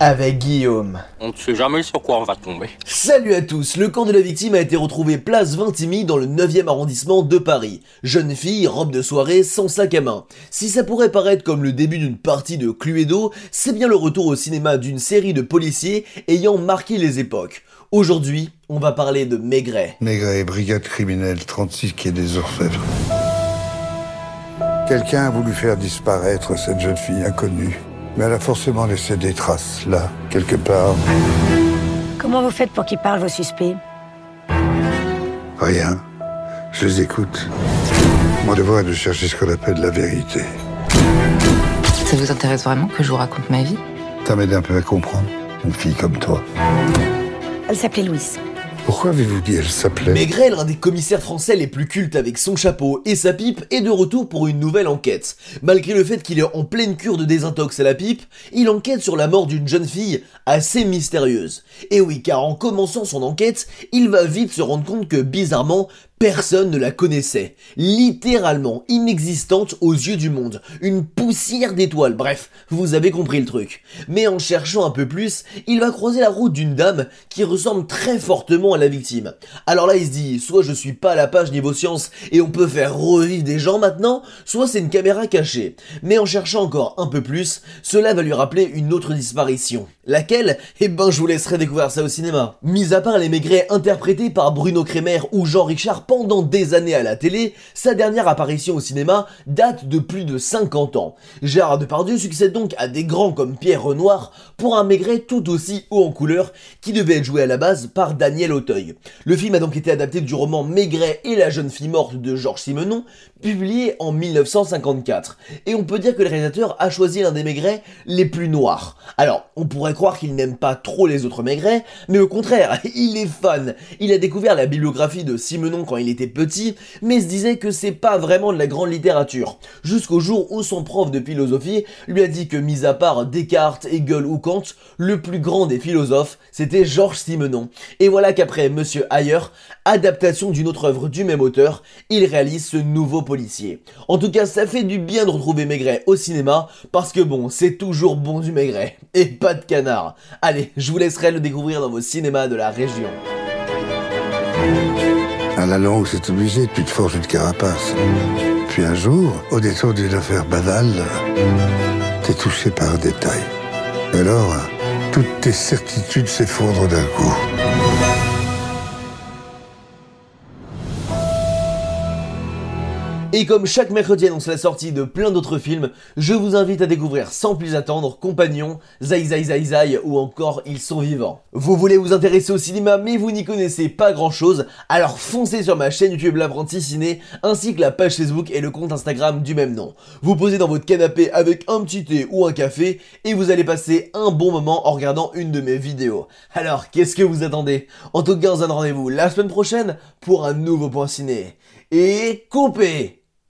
avec Guillaume. On ne sait jamais sur quoi on va tomber. Salut à tous, le camp de la victime a été retrouvé place Vintimille dans le 9e arrondissement de Paris. Jeune fille, robe de soirée, sans sac à main. Si ça pourrait paraître comme le début d'une partie de Cluedo, c'est bien le retour au cinéma d'une série de policiers ayant marqué les époques. Aujourd'hui, on va parler de Maigret. Maigret, brigade criminelle, 36 quai des Orfèvres. Quelqu'un a voulu faire disparaître cette jeune fille inconnue. Mais elle a forcément laissé des traces, là, quelque part. Comment vous faites pour qu'ils parlent, vos suspects Rien. Je les écoute. Mon devoir est de chercher ce qu'on appelle la vérité. Ça vous intéresse vraiment que je vous raconte ma vie? Ça m'aide un peu à comprendre. Une fille comme toi. Elle s'appelait Louise. Pourquoi avez-vous dit elle s'appelait Maigret, l'un des commissaires français les plus cultes avec son chapeau et sa pipe, est de retour pour une nouvelle enquête. Malgré le fait qu'il est en pleine cure de désintox à la pipe, il enquête sur la mort d'une jeune fille assez mystérieuse. Et oui, car en commençant son enquête, il va vite se rendre compte que bizarrement, Personne ne la connaissait, littéralement inexistante aux yeux du monde, une poussière d'étoiles, bref, vous avez compris le truc. Mais en cherchant un peu plus, il va croiser la route d'une dame qui ressemble très fortement à la victime. Alors là il se dit, soit je suis pas à la page niveau science et on peut faire revivre des gens maintenant, soit c'est une caméra cachée. Mais en cherchant encore un peu plus, cela va lui rappeler une autre disparition. Laquelle? Eh ben je vous laisserai découvrir ça au cinéma. Mis à part les maigrets interprétés par Bruno Kremer ou Jean-Richard pendant des années à la télé, sa dernière apparition au cinéma date de plus de 50 ans. Gérard Depardieu succède donc à des grands comme Pierre Renoir pour un maigret tout aussi haut en couleur qui devait être joué à la base par Daniel Auteuil. Le film a donc été adapté du roman Maigret et la jeune fille morte de Georges Simenon, publié en 1954. Et on peut dire que le réalisateur a choisi l'un des maigrets les plus noirs. Alors, on pourrait croire qu'il n'aime pas trop les autres maigrets, mais au contraire, il est fan. Il a découvert la bibliographie de Simenon quand il était petit, mais se disait que c'est pas vraiment de la grande littérature. Jusqu'au jour où son prof de philosophie lui a dit que, mis à part Descartes, Hegel ou Kant, le plus grand des philosophes, c'était Georges Simenon. Et voilà qu'après Monsieur Ayer, adaptation d'une autre œuvre du même auteur, il réalise ce nouveau policier. En tout cas, ça fait du bien de retrouver Maigret au cinéma, parce que bon, c'est toujours bon du Maigret, et pas de canard. Allez, je vous laisserai le découvrir dans vos cinémas de la région. À la longue, c'est obligé, tu te forges une carapace. Puis un jour, au détour d'une affaire banale, t'es touché par un détail. Alors, toutes tes certitudes s'effondrent d'un coup. Et comme chaque mercredi annonce la sortie de plein d'autres films, je vous invite à découvrir sans plus attendre Compagnon, Zai Zai Zai Zai ou encore Ils sont vivants. Vous voulez vous intéresser au cinéma mais vous n'y connaissez pas grand chose, alors foncez sur ma chaîne YouTube L'Apprenti Ciné ainsi que la page Facebook et le compte Instagram du même nom. Vous posez dans votre canapé avec un petit thé ou un café et vous allez passer un bon moment en regardant une de mes vidéos. Alors qu'est-ce que vous attendez? En tout cas on se donne rendez-vous la semaine prochaine pour un nouveau point ciné. Et coupez